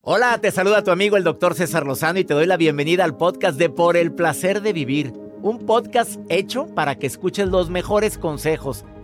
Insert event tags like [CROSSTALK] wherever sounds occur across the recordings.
Hola, te saluda tu amigo el doctor César Lozano y te doy la bienvenida al podcast de Por el Placer de Vivir. Un podcast hecho para que escuches los mejores consejos,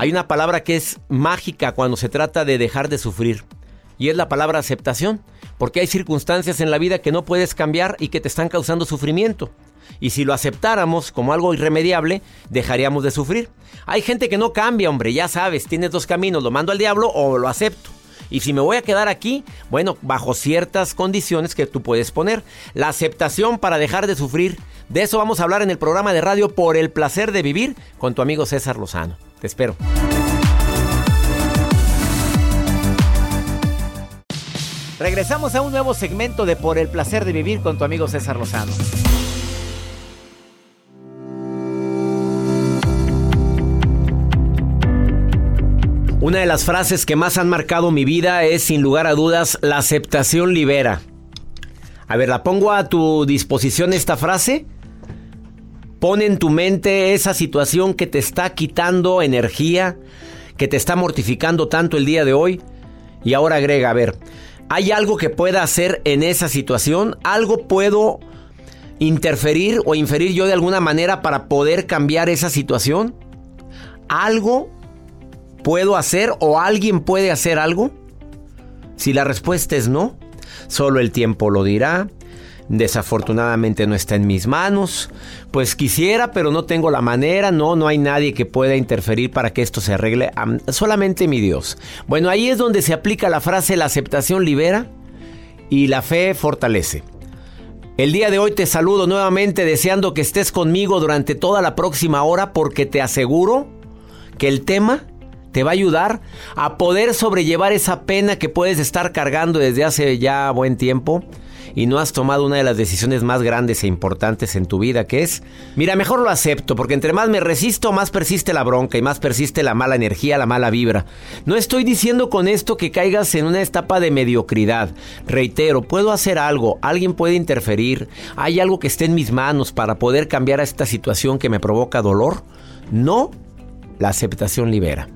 Hay una palabra que es mágica cuando se trata de dejar de sufrir. Y es la palabra aceptación. Porque hay circunstancias en la vida que no puedes cambiar y que te están causando sufrimiento. Y si lo aceptáramos como algo irremediable, dejaríamos de sufrir. Hay gente que no cambia, hombre, ya sabes, tienes dos caminos, lo mando al diablo o lo acepto. Y si me voy a quedar aquí, bueno, bajo ciertas condiciones que tú puedes poner. La aceptación para dejar de sufrir. De eso vamos a hablar en el programa de radio Por el placer de vivir con tu amigo César Lozano. Te espero. Regresamos a un nuevo segmento de Por el placer de vivir con tu amigo César Lozano. Una de las frases que más han marcado mi vida es, sin lugar a dudas, la aceptación libera. A ver, la pongo a tu disposición esta frase Pon en tu mente esa situación que te está quitando energía, que te está mortificando tanto el día de hoy. Y ahora agrega, a ver, ¿hay algo que pueda hacer en esa situación? ¿Algo puedo interferir o inferir yo de alguna manera para poder cambiar esa situación? ¿Algo puedo hacer o alguien puede hacer algo? Si la respuesta es no, solo el tiempo lo dirá desafortunadamente no está en mis manos. Pues quisiera, pero no tengo la manera, no, no hay nadie que pueda interferir para que esto se arregle, solamente mi Dios. Bueno, ahí es donde se aplica la frase la aceptación libera y la fe fortalece. El día de hoy te saludo nuevamente deseando que estés conmigo durante toda la próxima hora porque te aseguro que el tema te va a ayudar a poder sobrellevar esa pena que puedes estar cargando desde hace ya buen tiempo y no has tomado una de las decisiones más grandes e importantes en tu vida, que es, mira, mejor lo acepto, porque entre más me resisto, más persiste la bronca y más persiste la mala energía, la mala vibra. No estoy diciendo con esto que caigas en una etapa de mediocridad. Reitero, puedo hacer algo, alguien puede interferir, hay algo que esté en mis manos para poder cambiar a esta situación que me provoca dolor. No, la aceptación libera.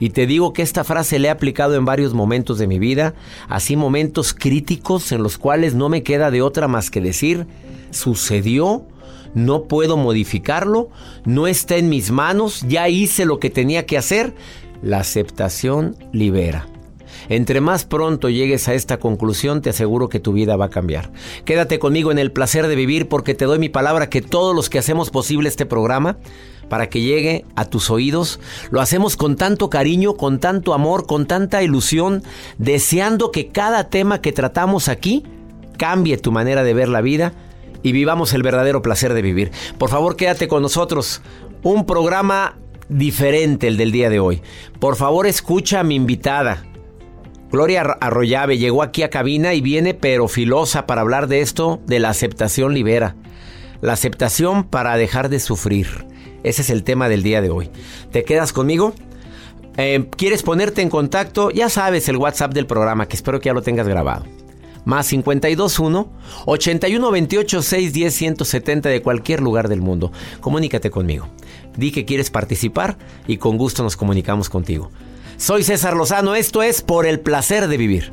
Y te digo que esta frase le he aplicado en varios momentos de mi vida, así momentos críticos en los cuales no me queda de otra más que decir, sucedió, no puedo modificarlo, no está en mis manos, ya hice lo que tenía que hacer. La aceptación libera. Entre más pronto llegues a esta conclusión, te aseguro que tu vida va a cambiar. Quédate conmigo en el placer de vivir porque te doy mi palabra que todos los que hacemos posible este programa, para que llegue a tus oídos, lo hacemos con tanto cariño, con tanto amor, con tanta ilusión, deseando que cada tema que tratamos aquí cambie tu manera de ver la vida y vivamos el verdadero placer de vivir. Por favor, quédate con nosotros. Un programa diferente el del día de hoy. Por favor, escucha a mi invitada. Gloria Arroyave llegó aquí a cabina y viene pero filosa para hablar de esto, de la aceptación libera. La aceptación para dejar de sufrir. Ese es el tema del día de hoy. ¿Te quedas conmigo? Eh, ¿Quieres ponerte en contacto? Ya sabes el WhatsApp del programa, que espero que ya lo tengas grabado. más 521 81 28 610 170 de cualquier lugar del mundo. Comunícate conmigo. Di que quieres participar y con gusto nos comunicamos contigo. Soy César Lozano, esto es Por el placer de vivir.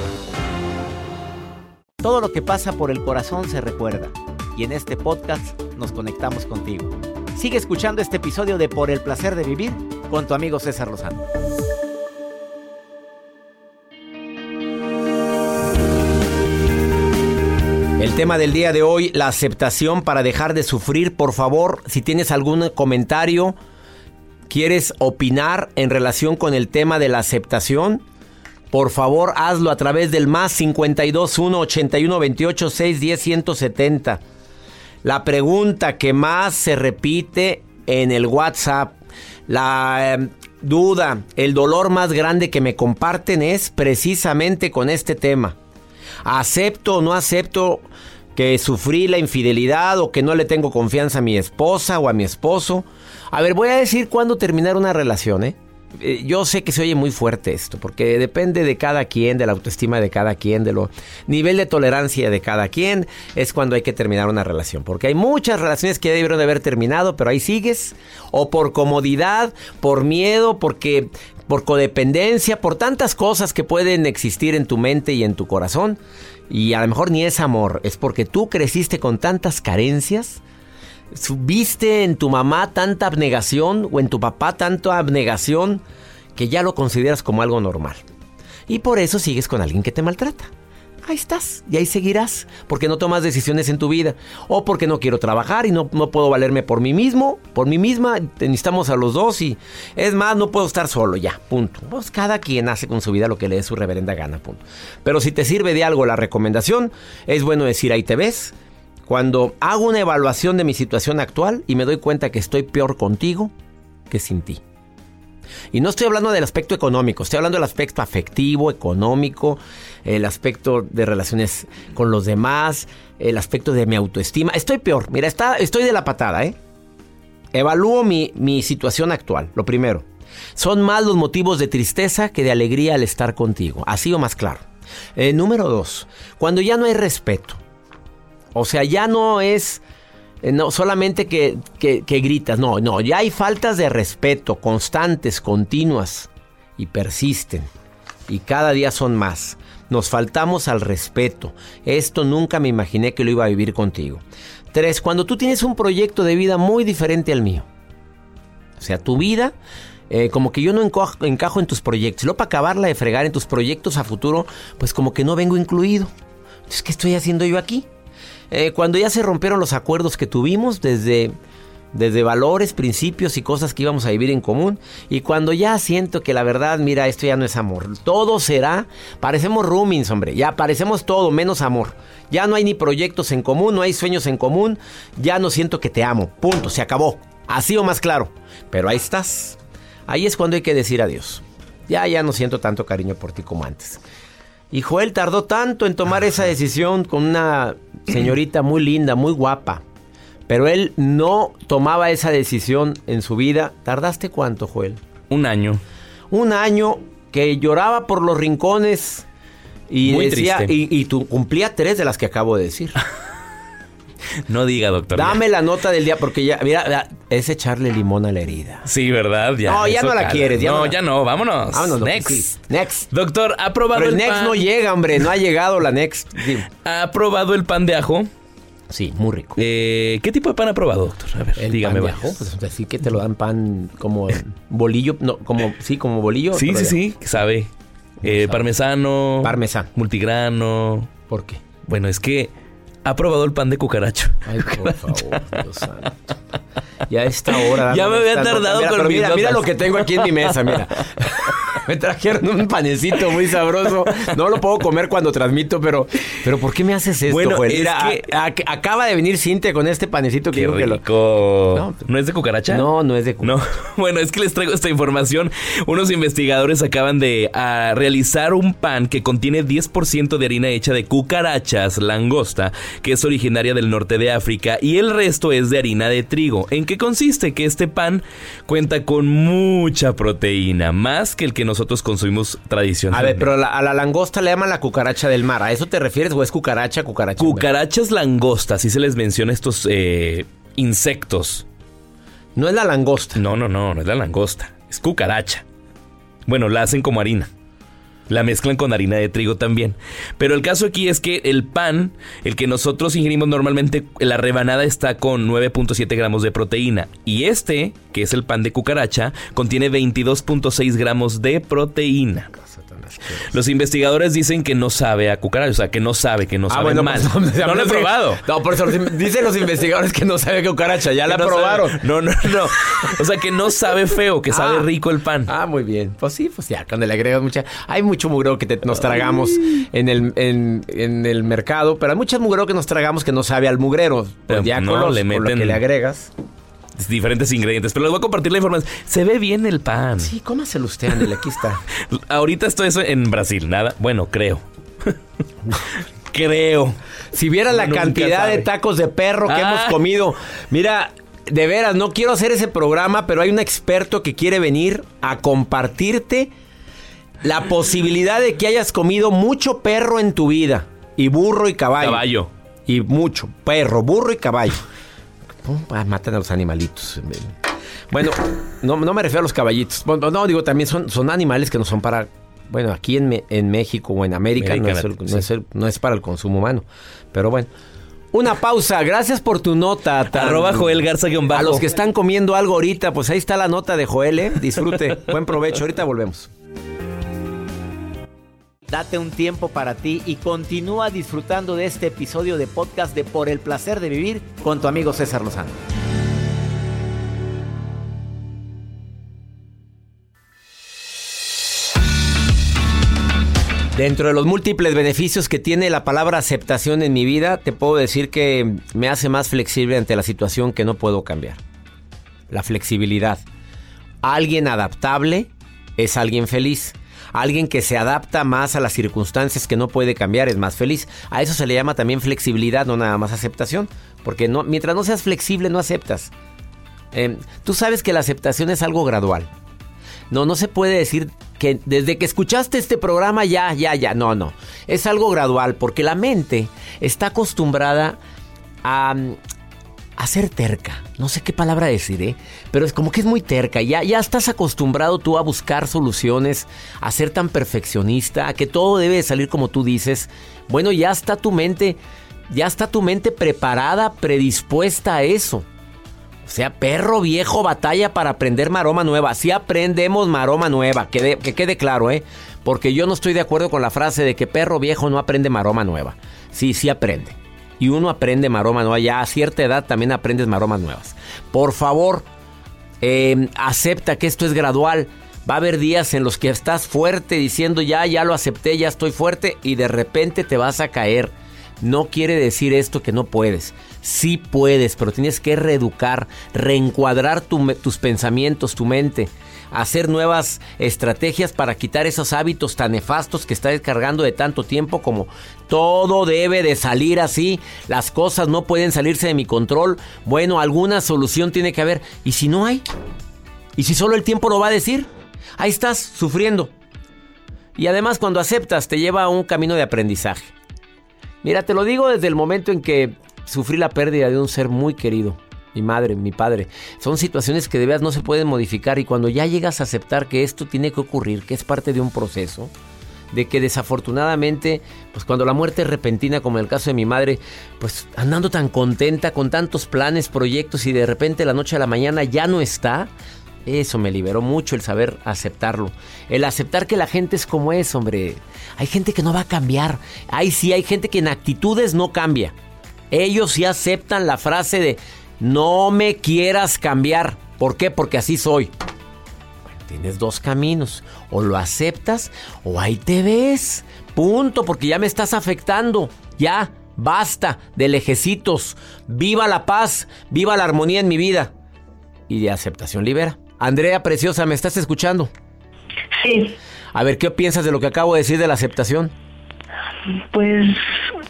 Todo lo que pasa por el corazón se recuerda y en este podcast nos conectamos contigo. Sigue escuchando este episodio de Por el placer de vivir con tu amigo César Lozano. El tema del día de hoy, la aceptación para dejar de sufrir. Por favor, si tienes algún comentario, quieres opinar en relación con el tema de la aceptación, por favor, hazlo a través del más 52 1 81 28 6 10 170. La pregunta que más se repite en el WhatsApp, la eh, duda, el dolor más grande que me comparten es precisamente con este tema. ¿Acepto o no acepto que sufrí la infidelidad o que no le tengo confianza a mi esposa o a mi esposo? A ver, voy a decir cuándo terminar una relación, ¿eh? Eh, yo sé que se oye muy fuerte esto, porque depende de cada quien, de la autoestima de cada quien, de lo nivel de tolerancia de cada quien, es cuando hay que terminar una relación. Porque hay muchas relaciones que ya debieron de haber terminado, pero ahí sigues, o por comodidad, por miedo, porque por codependencia, por tantas cosas que pueden existir en tu mente y en tu corazón. Y a lo mejor ni es amor, es porque tú creciste con tantas carencias ¿Viste en tu mamá tanta abnegación o en tu papá tanta abnegación que ya lo consideras como algo normal? Y por eso sigues con alguien que te maltrata. Ahí estás y ahí seguirás porque no tomas decisiones en tu vida o porque no quiero trabajar y no, no puedo valerme por mí mismo, por mí misma, necesitamos a los dos y es más, no puedo estar solo, ya, punto. Pues cada quien hace con su vida lo que le dé su reverenda gana, punto. Pero si te sirve de algo la recomendación, es bueno decir ahí te ves, cuando hago una evaluación de mi situación actual y me doy cuenta que estoy peor contigo que sin ti. Y no estoy hablando del aspecto económico, estoy hablando del aspecto afectivo, económico, el aspecto de relaciones con los demás, el aspecto de mi autoestima. Estoy peor, mira, está, estoy de la patada, ¿eh? Evalúo mi, mi situación actual, lo primero. Son más los motivos de tristeza que de alegría al estar contigo, así o más claro. Eh, número dos, cuando ya no hay respeto, o sea, ya no es eh, no solamente que, gritas, no, no, ya hay faltas de respeto constantes, continuas y persisten. Y cada día son más. Nos faltamos al respeto. Esto nunca me imaginé que lo iba a vivir contigo. Tres, cuando tú tienes un proyecto de vida muy diferente al mío. O sea, tu vida, eh, como que yo no encajo, encajo en tus proyectos. Luego para acabarla de fregar en tus proyectos a futuro, pues como que no vengo incluido. Entonces, ¿qué estoy haciendo yo aquí? Eh, cuando ya se rompieron los acuerdos que tuvimos desde, desde valores, principios y cosas que íbamos a vivir en común. Y cuando ya siento que la verdad, mira, esto ya no es amor. Todo será, parecemos roomings, hombre, ya parecemos todo menos amor. Ya no hay ni proyectos en común, no hay sueños en común, ya no siento que te amo. Punto, se acabó. Así o más claro. Pero ahí estás. Ahí es cuando hay que decir adiós. Ya, ya no siento tanto cariño por ti como antes. Y Joel tardó tanto en tomar esa decisión con una [CLEARS THROAT] señorita muy linda, muy guapa. Pero él no tomaba esa decisión en su vida. ¿Tardaste cuánto, Joel? Un año. Un año que lloraba por los rincones y decía, y, y, tú cumplía tres de las que acabo de decir. [LAUGHS] [LAUGHS] No diga, doctor. Dame la nota del día porque ya, mira, es echarle limón a la herida. Sí, ¿verdad? Ya, no, ya no la quieres. no, ya no, vámonos. Vámonos. Next. Next. Doctor, ¿ha probado el, Next no llega, hombre, no ha llegado la Next. ¿Ha probado el pan de ajo? Sí, muy rico. Eh, ¿Qué tipo de pan ha probado, doctor? A ver, el dígame. Pan de ajo, pues así que te lo dan pan como bolillo, no, como, sí, como bolillo. Sí, sí, sí, sabe. Eh, parmesano. Parmesano. Multigrano. ¿Por qué? Bueno, es que ha probado el pan de cucaracho. Ay, por favor, Dios santo. Ya a esta hora. Ya me había tardado con mira, mira lo que tengo aquí en mi mesa, mira. [LAUGHS] me trajeron un panecito muy sabroso. No lo puedo comer cuando transmito, pero, pero ¿por qué me haces esto, bueno, acaba de venir Cintia con este panecito que qué rico. No, es de cucaracha? No, no es de cucaracha. No. [LAUGHS] Bueno, es que les traigo esta información. Unos investigadores acaban de realizar un pan que contiene 10% de harina hecha de cucarachas langosta, que es originaria del norte de África, y el resto es de harina de trigo. ¿En qué consiste? Que este pan cuenta con mucha proteína, más que el que nosotros consumimos tradicionalmente. A ver, pero a la langosta le llaman la cucaracha del mar. ¿A eso te refieres o es cucaracha, cucaracha? Cucarachas langostas, así se les menciona estos eh, insectos. No es la langosta. No, no, no, no es la langosta. Es cucaracha. Bueno, la hacen como harina. La mezclan con harina de trigo también. Pero el caso aquí es que el pan, el que nosotros ingerimos normalmente, la rebanada está con 9.7 gramos de proteína. Y este, que es el pan de cucaracha, contiene 22.6 gramos de proteína. Los investigadores dicen que no sabe a cucaracha, o sea, que no sabe, que no ah, sabe mal. Pues, no, lo he probado. No, por eso dicen los investigadores que no sabe a cucaracha, ya la probaron. No, no, no. O sea, que no sabe feo, que sabe ah. rico el pan. Ah, muy bien. Pues sí, pues ya, cuando le agregas mucha... Hay mucho mugreo que nos tragamos en el, en, el mercado, pero hay muchas mugreo que nos tragamos que no sabe al mugrero. Pero ya le meten... que le agregas diferentes ingredientes. Pero les voy a compartir la información. Se ve bien el pan. Sí, cómaselo usted, Ándale, aquí está. [LAUGHS] Ahorita esto es en Brasil, nada. Bueno, creo. [LAUGHS] creo. Si viera la cantidad de tacos de perro que hemos ah. comido. Mira, de veras, no quiero hacer ese programa, pero hay un experto que quiere venir a compartirte la posibilidad de que hayas comido mucho perro en tu vida. Y burro y caballo. Caballo. Y mucho. Perro, burro y caballo. Ah, matan a los animalitos. Bueno, no, me refiero a los caballitos. no, digo, también son, son animales que no son para... Bueno, aquí en, en México o en América, no, es para el consumo humano. Pero bueno. Una pausa, gracias por tu nota. Arroba Joel Garza A los que están comiendo algo ahorita, pues ahí está la nota de Joel, ¿eh? Disfrute, buen provecho, ahorita volvemos. Date un tiempo para ti y continúa disfrutando de este episodio de podcast de Por el placer de vivir con tu amigo César Lozano. Dentro de los múltiples beneficios que tiene la palabra aceptación en mi vida, te puedo decir que me hace más flexible ante la situación que no puedo cambiar. La flexibilidad. Alguien adaptable es alguien feliz. Alguien que se adapta más a las circunstancias que no puede cambiar es más feliz. A eso se le llama también flexibilidad, no nada más aceptación. Porque no, mientras no seas flexible no aceptas. Em, tú sabes que la aceptación es algo gradual. No, no se puede decir que desde que escuchaste este programa ya, ya, ya. No, no. Es algo gradual porque la mente está acostumbrada a, a ser terca. No sé qué palabra decir, ¿eh? Pero es como que es muy terca. Ya, ya estás acostumbrado tú a buscar soluciones, a ser tan perfeccionista, a que todo debe salir como tú dices. Bueno, ya está tu mente, ya está tu mente preparada, predispuesta a eso. O sea, perro viejo batalla para aprender maroma nueva. Si aprendemos maroma nueva, que, que quede claro, ¿eh? Porque yo no estoy de acuerdo con la frase de que perro viejo no aprende maroma nueva. Sí, sí aprende y uno aprende maroma nueva. Ya a cierta edad también aprendes maromas nuevas. Por favor, em, acepta que esto es gradual. Va a haber días en los que estás fuerte diciendo ya, ya lo acepté, ya estoy fuerte y de repente te vas a caer. No quiere decir esto que no puedes. Sí puedes, pero tienes que reeducar, reencuadrar tus pensamientos, tu mente hacer nuevas estrategias para quitar esos hábitos tan nefastos que está descargando de tanto tiempo como todo debe de salir así, las cosas no pueden salirse de mi control. Bueno, alguna solución tiene que haber. ¿Y si no hay? ¿Y si solo el tiempo lo va a decir? Ahí estás, sufriendo. Y además cuando aceptas te lleva a un camino de aprendizaje. Mira, te lo digo desde el momento en que sufrí la pérdida de un ser muy querido. Mi madre, mi padre. Son situaciones que de veras no se pueden modificar y cuando ya llegas a aceptar que esto tiene que ocurrir, que es parte de un proceso, de que desafortunadamente, pues cuando la muerte es repentina, como en el caso de mi madre, pues andando tan contenta con tantos planes, proyectos y de repente la noche a la mañana ya no está, eso me liberó mucho el saber aceptarlo. El aceptar que la gente es como es, hombre. Hay gente que no va a cambiar. Ahí sí, hay gente que en actitudes no cambia. Ellos sí aceptan la frase de no me quieras cambiar. ¿Por qué? Porque así soy. tienes dos caminos. O lo aceptas o ahí te ves. Punto, porque ya me estás afectando. Ya, basta de lejecitos. Viva la paz, viva la armonía en mi vida. Y de aceptación libera. Andrea Preciosa, ¿me estás escuchando? Sí. A ver, ¿qué piensas de lo que acabo de decir de la aceptación? Pues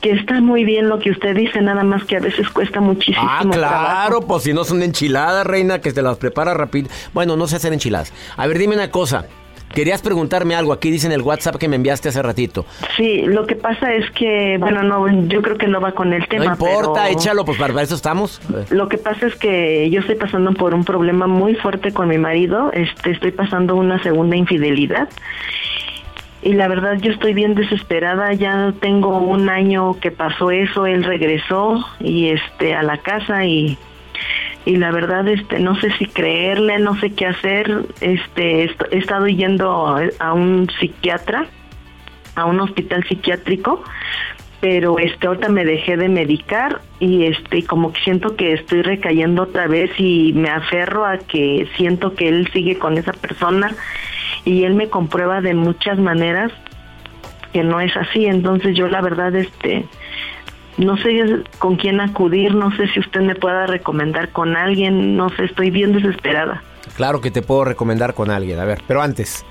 que está muy bien lo que usted dice, nada más que a veces cuesta muchísimo. Ah, claro, pues si no son enchiladas, reina, que te las prepara rápido. Bueno, no sé hacer enchiladas. A ver, dime una cosa. Querías preguntarme algo, aquí dice en el WhatsApp que me enviaste hace ratito. Sí, lo que pasa es que, bueno, no, yo creo que no va con el tema. No importa, échalo, pues para eso estamos. Lo que pasa es que yo estoy pasando por un problema muy fuerte con mi marido, este, estoy pasando una segunda infidelidad. Y la verdad yo estoy bien desesperada, ya tengo un año que pasó eso, él regresó y este a la casa y y la verdad este no sé si creerle no sé qué hacer este he estado yendo a un psiquiatra a un hospital psiquiátrico pero este ahorita me dejé de medicar y este como que siento que estoy recayendo otra vez y me aferro a que siento que él sigue con esa persona y él me comprueba de muchas maneras que no es así entonces yo la verdad este no sé con quién acudir, no sé si usted me pueda recomendar con alguien, no sé, estoy bien desesperada. Claro que te puedo recomendar con alguien, a ver, pero antes,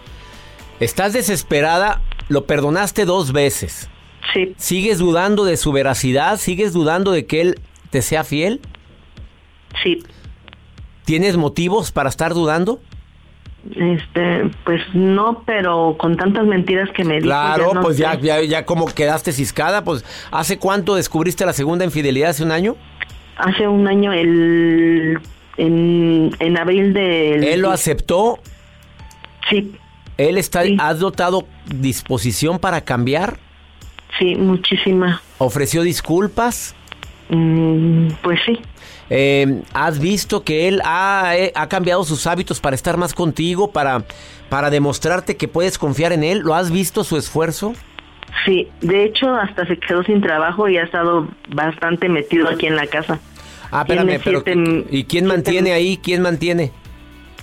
¿estás desesperada? Lo perdonaste dos veces. Sí. ¿Sigues dudando de su veracidad? ¿Sigues dudando de que él te sea fiel? Sí. ¿Tienes motivos para estar dudando? Este, pues no, pero con tantas mentiras que me dijo. Claro, pues ya, ya, ya como quedaste ciscada, pues ¿hace cuánto descubriste la segunda infidelidad? ¿Hace un año? Hace un año, el, en, en abril del... ¿Él lo aceptó? Sí. ¿Él está, has dotado disposición para cambiar? Sí, muchísima. ¿Ofreció disculpas? Mm, pues sí. Eh, ¿Has visto que él eh, ha, cambiado sus hábitos para estar más contigo, para, para demostrarte que puedes confiar en él? ¿Lo has visto su esfuerzo? Sí, de hecho hasta se quedó sin trabajo y ha estado bastante metido aquí en la casa. Ah, espérame, pero ¿y quién mantiene ahí? ¿Quién mantiene?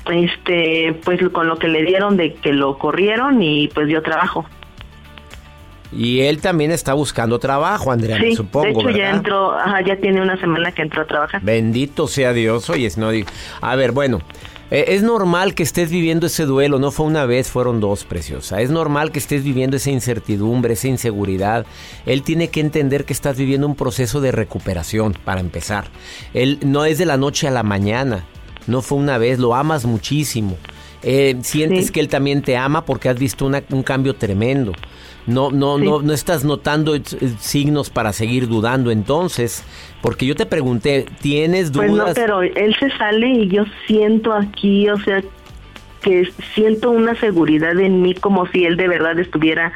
Este, pues con lo que le dieron de que lo corrieron y pues dio trabajo. Y él también está buscando trabajo, Andrea, sí, supongo. De hecho, ya entró, ya tiene una semana que entró a trabajar. Bendito sea Dios, oye, no A ver, bueno, eh, es normal que estés viviendo ese duelo, no fue una vez, fueron dos, preciosa. Es normal que estés viviendo esa incertidumbre, esa inseguridad. Él tiene que entender que estás viviendo un proceso de recuperación, para empezar. Él no es de la noche a la mañana, no fue una vez, lo amas muchísimo. Eh, sientes que él también te ama porque has visto un cambio tremendo. No, no, no, no estás notando signos para seguir dudando entonces, porque yo te pregunté, ¿tienes dudas? Pues no, pero él se sale y yo siento aquí, o sea, que siento una seguridad en mí como si él de verdad estuviera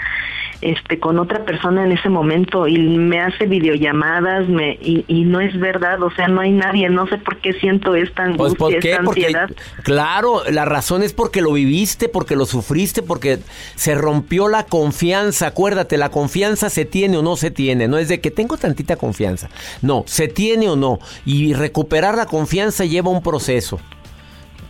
este con otra persona en ese momento y me hace videollamadas me y, no es verdad, o sea, no hay nadie, no sé por qué siento esta pues, angustia, esta ansiedad. claro, la razón es porque lo viviste, porque lo sufriste, porque se rompió la confianza, acuérdate, la confianza se tiene o no se tiene, no es de que tengo tantita confianza, no, se tiene o no, y recuperar la confianza lleva un proceso.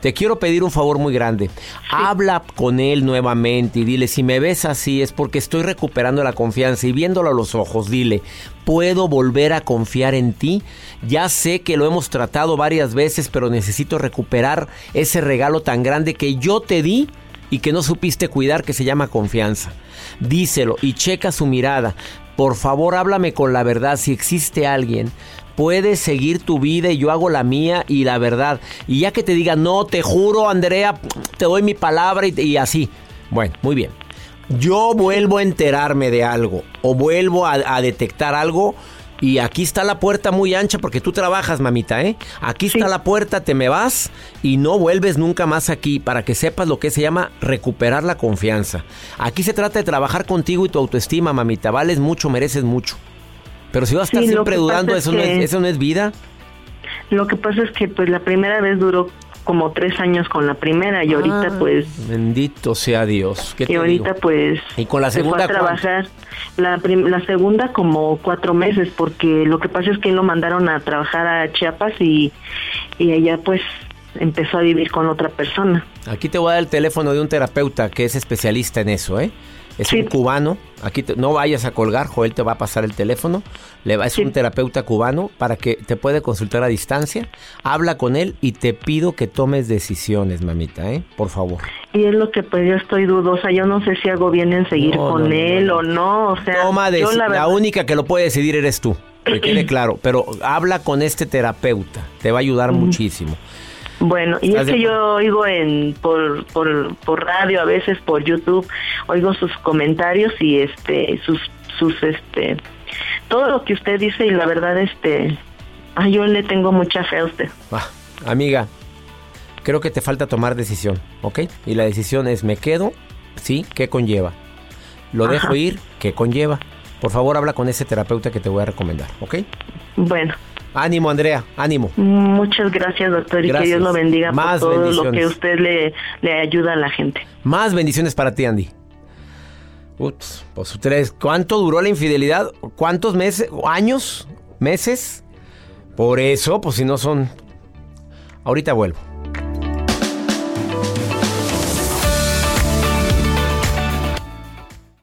Te quiero pedir un favor muy grande. Habla con él nuevamente y dile, si me ves así es porque estoy recuperando la confianza y viéndolo a los ojos, dile, ¿puedo volver a confiar en ti? Ya sé que lo hemos tratado varias veces, pero necesito recuperar ese regalo tan grande que yo te di y que no supiste cuidar que se llama confianza. Díselo y checa su mirada. Por favor, háblame con la verdad. Si existe alguien puedes seguir tu vida y yo hago la mía y la verdad. Y ya que te diga, no, te juro, Andrea, te doy mi palabra y, así. Bueno, muy bien. Yo vuelvo a enterarme de algo o vuelvo a, detectar algo, Y aquí está la puerta muy ancha porque tú trabajas, mamita, ¿eh? Aquí está la puerta, te me vas y no vuelves nunca más aquí para que sepas lo que se llama recuperar la confianza. Aquí se trata de trabajar contigo y tu autoestima, mamita. Vales mucho, mereces mucho. Pero si vas a estar siempre dudando, eso, no es, eso no es vida. Lo que pasa es que pues la primera vez duró como tres años con la primera y ahorita ah, pues bendito sea Dios y ahorita pues y con la segunda a trabajar la, la segunda como cuatro meses porque lo que pasa es que lo mandaron a trabajar a Chiapas y y ella pues empezó a vivir con otra persona. Aquí te voy a dar el teléfono de un terapeuta que es especialista en eso eh es un cubano. Aquí no vayas a colgar, Joel te va a pasar el teléfono. Le va, es un terapeuta cubano para que te puede consultar a distancia. Habla con él y te pido que tomes decisiones, mamita, ¿eh? Por favor. Y es lo que pues yo estoy dudosa. Yo no sé si hago bien en seguir con él o no. O sea, Toma la, única que lo puede decidir eres tú. Que quede [CLEARS THROAT] claro. Pero habla con este terapeuta. Te va a ayudar muchísimo. Bueno, y es que yo oigo en por, por, por radio, a veces por YouTube, oigo sus comentarios y este sus sus este todo lo que usted dice y la verdad este ay, yo le tengo mucha fe a usted. Ah, amiga, creo que te falta tomar decisión, ¿ok? Y la decisión es me quedo, sí, ¿qué conlleva? Lo dejo ir, ¿qué conlleva? Por favor, habla con ese terapeuta que te voy a recomendar, ¿ok? Bueno. Ánimo, Andrea, ánimo. Muchas gracias, doctor, y que Dios lo bendiga Más por todo lo que usted le, le ayuda a la gente. Más bendiciones para ti, Andy. Ups, pues ustedes, ¿cuánto duró la infidelidad? ¿Cuántos meses? ¿Años? ¿Meses? Por eso, pues si no son... Ahorita vuelvo.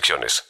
restricciones.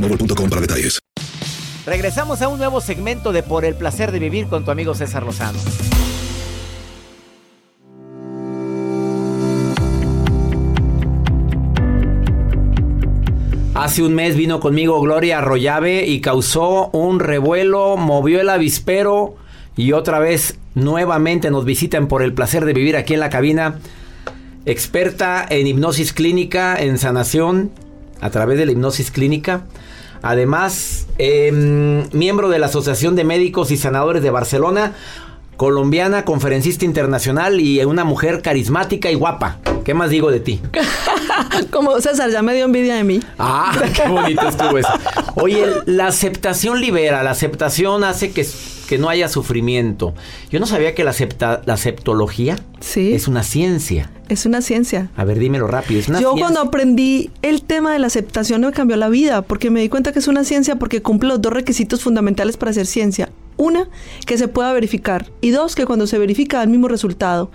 boostmobile.com para detalles. Regresamos a un nuevo segmento de Por el placer de vivir con tu amigo César Lozano. Hace un mes vino conmigo Gloria Arroyave y causó un revuelo, movió el avispero y otra vez nuevamente nos visitan por el placer de vivir aquí en la cabina. Experta en hipnosis clínica, en sanación, a través de la hipnosis clínica. Además, em, miembro de la Asociación de Médicos y Sanadores de Barcelona, colombiana, conferencista internacional y una mujer carismática y guapa. ¿Qué más digo de ti? [LAUGHS] [LAUGHS] Como César, ya me dio envidia de mí. Ah, [LAUGHS] qué bonito estuvo eso. Oye, la aceptación libera, la aceptación hace que que no haya sufrimiento. Yo no sabía que la, acepta, la aceptología es una ciencia. Es una ciencia. A ver, dímelo rápido. Yo cuando aprendí el tema de la aceptación me cambió la vida, porque me di cuenta que es una ciencia porque cumple los dos requisitos fundamentales para hacer ciencia. Una, que se pueda verificar. Y dos, que cuando se verifica da el mismo resultado.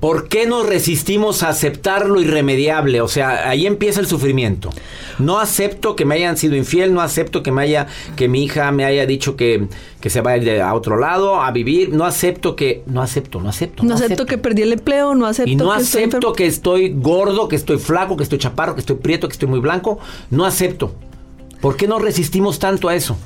¿Por qué nos resistimos a aceptar lo irremediable? O sea, ahí empieza el sufrimiento. No acepto que me hayan sido infiel, no acepto que me haya, que mi hija me haya dicho que, que se vaya a otro lado a vivir, no acepto que, no acepto, no acepto. No, acepto, que perdí el empleo, no acepto. Y no acepto que estoy gordo, que estoy flaco, que estoy chaparro, que estoy prieto, que estoy muy blanco. No acepto. ¿Por qué no resistimos tanto a eso?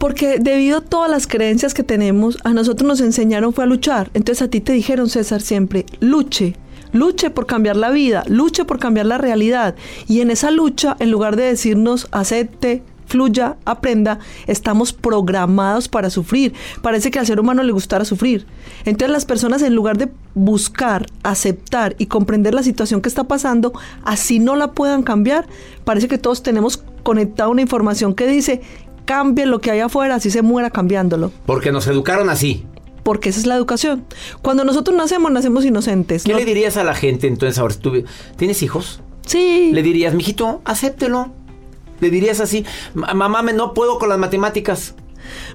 Porque debido a todas las creencias que tenemos, a nosotros nos enseñaron fue a luchar. Entonces a ti te dijeron, César, siempre, luche, luche por cambiar la vida, luche por cambiar la realidad. Y en esa lucha, en lugar de decirnos, acepte, fluya, aprenda, estamos programados para sufrir. Parece que al ser humano le gustara sufrir. Entonces las personas en lugar de buscar, aceptar y comprender la situación que está pasando, así no la puedan cambiar, parece que todos tenemos conectada una información que dice cambie lo que hay afuera, así se muera cambiándolo. Porque nos educaron así. Porque esa es la educación. Cuando nosotros nacemos, nacemos inocentes. ¿Qué ¿no? le dirías a la gente entonces ahora? si tú- ¿Tienes hijos? Sí. Le dirías, mijito, acéptelo. Le dirías así, "Ma- mamá, me no puedo con las matemáticas.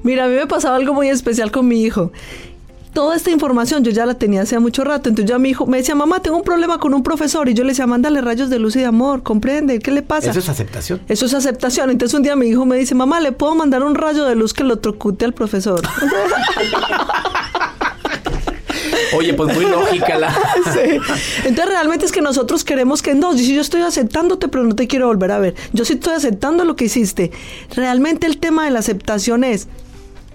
Mira, a mí me pasaba algo muy especial con mi hijo. Toda esta información yo ya la tenía hace mucho rato. Entonces ya mi hijo me decía, mamá, tengo un problema con un profesor. Y yo le decía, mándale rayos de luz y de amor, comprende, ¿qué le pasa? Eso es aceptación. Eso es aceptación. Entonces un día mi hijo me dice, mamá, ¿le puedo mandar un rayo de luz que lo trocute al profesor? [LAUGHS] Oye, pues muy lógica la... [LAUGHS] Sí. Entonces realmente es que nosotros queremos que no, si yo estoy aceptándote, pero no te quiero volver a ver. Yo sí estoy aceptando lo que hiciste. Realmente el tema de la aceptación es,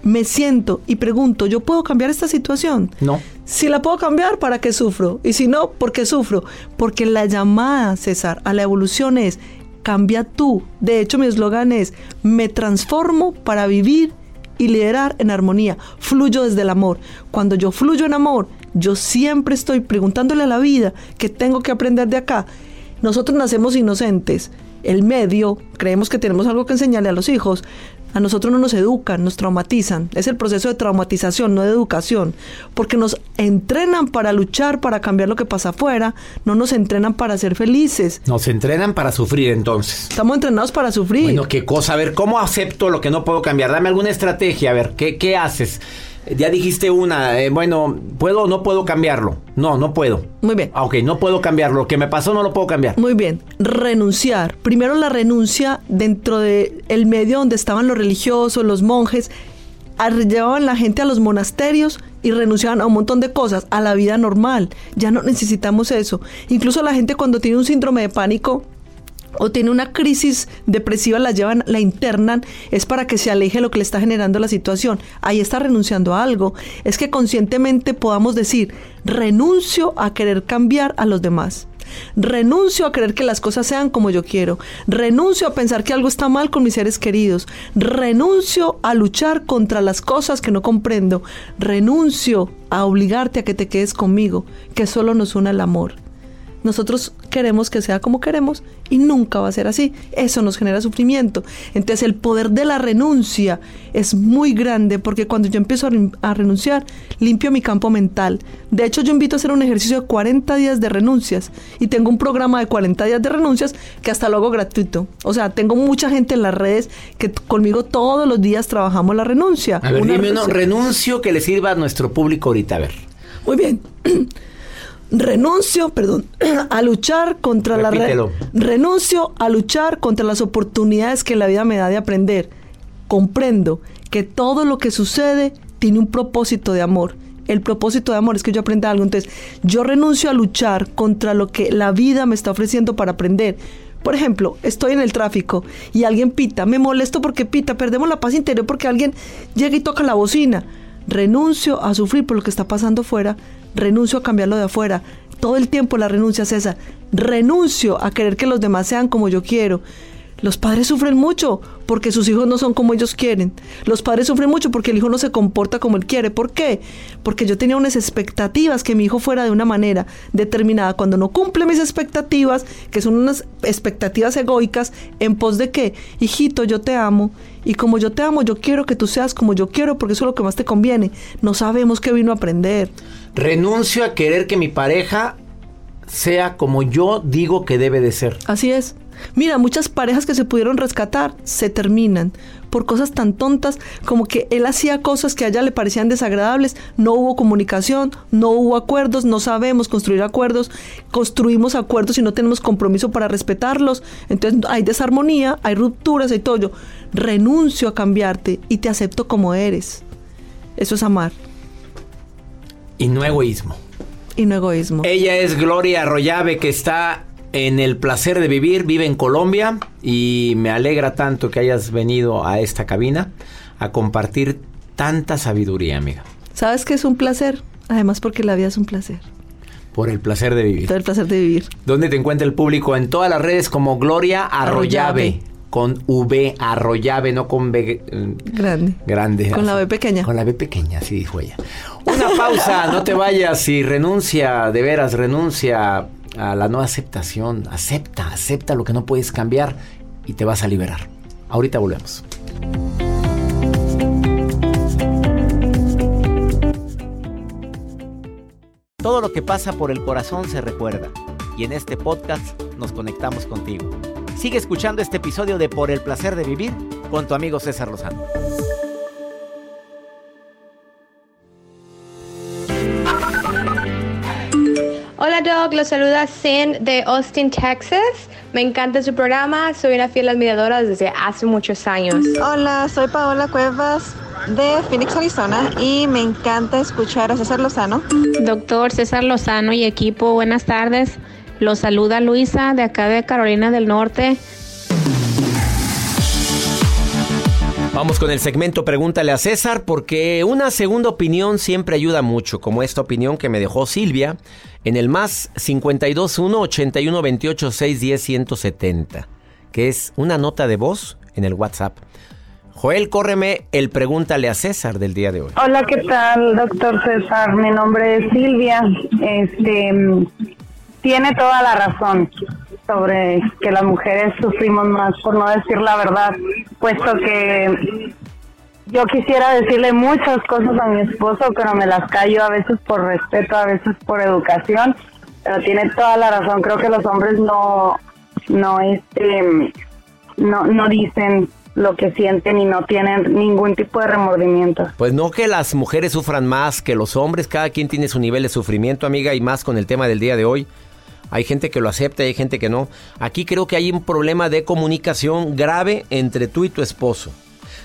me siento y pregunto, ¿yo puedo cambiar esta situación? No. Si la puedo cambiar, ¿para qué sufro? Y si no, ¿por qué sufro? Porque la llamada, César, a la evolución es, cambia tú. De hecho, mi eslogan es, me transformo para vivir y liderar en armonía. Fluyo desde el amor. Cuando yo fluyo en amor, yo siempre estoy preguntándole a la vida que tengo que aprender de acá. Nosotros nacemos inocentes. El medio, creemos que tenemos algo que enseñarle a los hijos. A nosotros no nos educan, nos traumatizan. Es el proceso de traumatización, no de educación. Porque nos entrenan para luchar, para cambiar lo que pasa afuera. No nos entrenan para ser felices. Nos entrenan para sufrir entonces. Estamos entrenados para sufrir. Bueno, qué cosa. A ver, ¿cómo acepto lo que no puedo cambiar? Dame alguna estrategia. A ver, ¿qué, qué haces? Eh, Ya dijiste una. eh, bueno, ¿puedo o no puedo cambiarlo? No, no puedo. Muy bien. Ah, ok, no puedo cambiarlo. Lo que me pasó no lo puedo cambiar. Muy bien, renunciar. Primero la renuncia dentro del el medio donde estaban los religiosos, los monjes, llevaban la gente a los monasterios y renunciaban a un montón de cosas, a la vida normal. Ya no necesitamos eso. Incluso la gente cuando tiene un síndrome de pánico o tiene una crisis depresiva, la llevan, la internan, es para que se aleje lo que le está generando la situación. Ahí está renunciando a algo. Es que conscientemente podamos decir, renuncio a querer cambiar a los demás. Renuncio a querer que las cosas sean como yo quiero. Renuncio a pensar que algo está mal con mis seres queridos. Renuncio a luchar contra las cosas que no comprendo. Renuncio a obligarte a que te quedes conmigo, que solo nos une el amor. Nosotros queremos que sea como queremos y nunca va a ser así. Eso nos genera sufrimiento. Entonces el poder de la renuncia es muy grande porque cuando yo empiezo a, ren- a renunciar, limpio mi campo mental. De hecho, yo invito a hacer un ejercicio de 40 días de renuncias y tengo un programa de 40 días de renuncias que hasta lo hago gratuito. O sea, tengo mucha gente en las redes que conmigo todos los días trabajamos la renuncia. A ver, Una dime uno, renuncia- renuncio que le sirva a nuestro público ahorita. A ver. Muy bien. [CLEARS THROAT] Renuncio, perdón, [CLEARS THROAT] a luchar contra Repítelo. la re- renuncio a luchar contra las oportunidades que la vida me da de aprender. Comprendo que todo lo que sucede tiene un propósito de amor. El propósito de amor es que yo aprenda algo. Entonces, yo renuncio a luchar contra lo que la vida me está ofreciendo para aprender. Por ejemplo, estoy en el tráfico y alguien pita, me molesto porque pita, perdemos la paz interior porque alguien llega y toca la bocina. Renuncio a sufrir por lo que está pasando fuera, renuncio a cambiarlo de afuera. Todo el tiempo la renuncia es esa. Renuncio a querer que los demás sean como yo quiero. Los padres sufren mucho porque sus hijos no son como ellos quieren. Los padres sufren mucho porque el hijo no se comporta como él quiere. ¿Por qué? Porque yo tenía unas expectativas que mi hijo fuera de una manera determinada. Cuando no cumple mis expectativas, que son unas expectativas egoicas, en pos de que, hijito, yo te amo. Y como yo te amo, yo quiero que tú seas como yo quiero porque eso es lo que más te conviene. No sabemos qué vino a aprender. Renuncio a querer que mi pareja sea como yo digo que debe de ser. Así es. Mira, muchas parejas que se pudieron rescatar se terminan por cosas tan tontas como que él hacía cosas que a ella le parecían desagradables, no hubo comunicación, no hubo acuerdos, no sabemos construir acuerdos, construimos acuerdos y no tenemos compromiso para respetarlos, entonces hay desarmonía, hay rupturas, hay todo. Yo renuncio a cambiarte y te acepto como eres. Eso es amar Y no egoísmo. y no egoísmo. Ella es Gloria Arroyave que está en el placer de vivir, vive en Colombia y me alegra tanto que hayas venido a esta cabina a compartir tanta sabiduría, amiga. ¿Sabes que es un placer? Además porque la vida es un placer. Por el placer de vivir. Todo el placer de vivir. ¿Dónde te encuentra el público? En todas las redes como Gloria Arroyave. Arroyave. Con V, Arroyave, no con B eh, Grande. grande. Con la B pequeña. Con la B pequeña, así dijo ella. Una pausa, no te vayas y renuncia, de veras, renuncia a la no aceptación. Acepta, acepta lo que no puedes cambiar y te vas a liberar. Ahorita volvemos. Todo lo que pasa por el corazón se recuerda y en este podcast nos conectamos contigo. Sigue escuchando este episodio de Por el placer de vivir con tu amigo César Lozano. Hola Doc, los saluda Sin de Austin, Texas. Me encanta su programa, soy una fiel admiradora desde hace muchos años. Hola, soy Paola Cuevas de Phoenix, Arizona y me encanta escuchar a César Lozano. Doctor César Lozano y equipo, buenas tardes. Los saluda Luisa de acá de Carolina del Norte. Vamos con el segmento Pregúntale a César porque una segunda opinión siempre ayuda mucho, como esta opinión que me dejó Silvia en el más 521 81 28 610 170, que es una nota de voz en el WhatsApp. Joel, córreme el Pregúntale a César del día de hoy. Hola, ¿qué tal, doctor César? Mi nombre es Silvia. Este, tiene toda la razón sobre que las mujeres sufrimos más por no decir la verdad, puesto que yo quisiera decirle muchas cosas a mi esposo, pero me las callo a veces por respeto, a veces por educación, pero tiene toda la razón, creo que los hombres no no este no no dicen lo que sienten y no tienen ningún tipo de remordimiento. Pues no que las mujeres sufran más que los hombres, cada quien tiene su nivel de sufrimiento, amiga, y más con el tema del día de hoy. Hay gente que lo acepta y hay gente que no. Aquí creo que hay un problema de comunicación grave entre tú y tu esposo.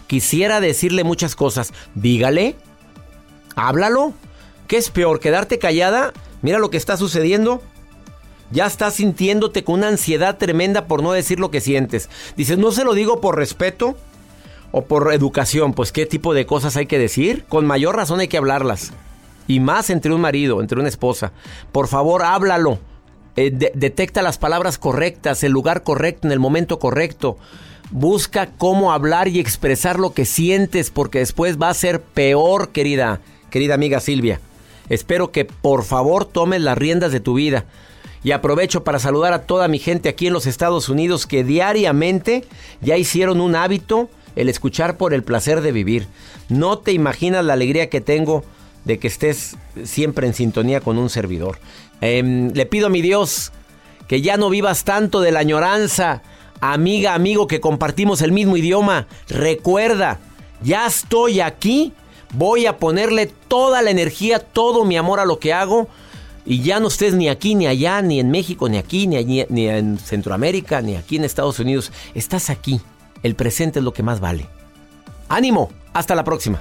Quisiera decirle muchas cosas. Dígale. Háblalo. ¿Qué es peor? ¿Quedarte callada? Mira lo que está sucediendo. Ya estás sintiéndote con una ansiedad tremenda por no decir lo que sientes. Dices, no se lo digo por respeto o por educación. Pues qué tipo de cosas hay que decir. Con mayor razón hay que hablarlas. Y más entre un marido, entre una esposa. Por favor, háblalo. Eh, detecta las palabras correctas, el lugar correcto, en el momento correcto. Busca cómo hablar y expresar lo que sientes porque después va a ser peor, querida, querida amiga Silvia. Espero que por favor tomes las riendas de tu vida. Y aprovecho para saludar a toda mi gente aquí en los Estados Unidos que diariamente ya hicieron un hábito el escuchar por el placer de vivir. No te imaginas la alegría que tengo de que estés siempre en sintonía con un servidor. Em, le pido a mi Dios que ya no vivas tanto de la añoranza. Amiga, amigo, que compartimos el mismo idioma. Recuerda, ya estoy aquí. Voy a ponerle toda la energía, todo mi amor a lo que hago. Y ya no estés ni aquí, ni allá, ni en México, ni aquí, ni, ni en Centroamérica, ni aquí en Estados Unidos. Estás aquí. El presente es lo que más vale. Ánimo. Hasta la próxima.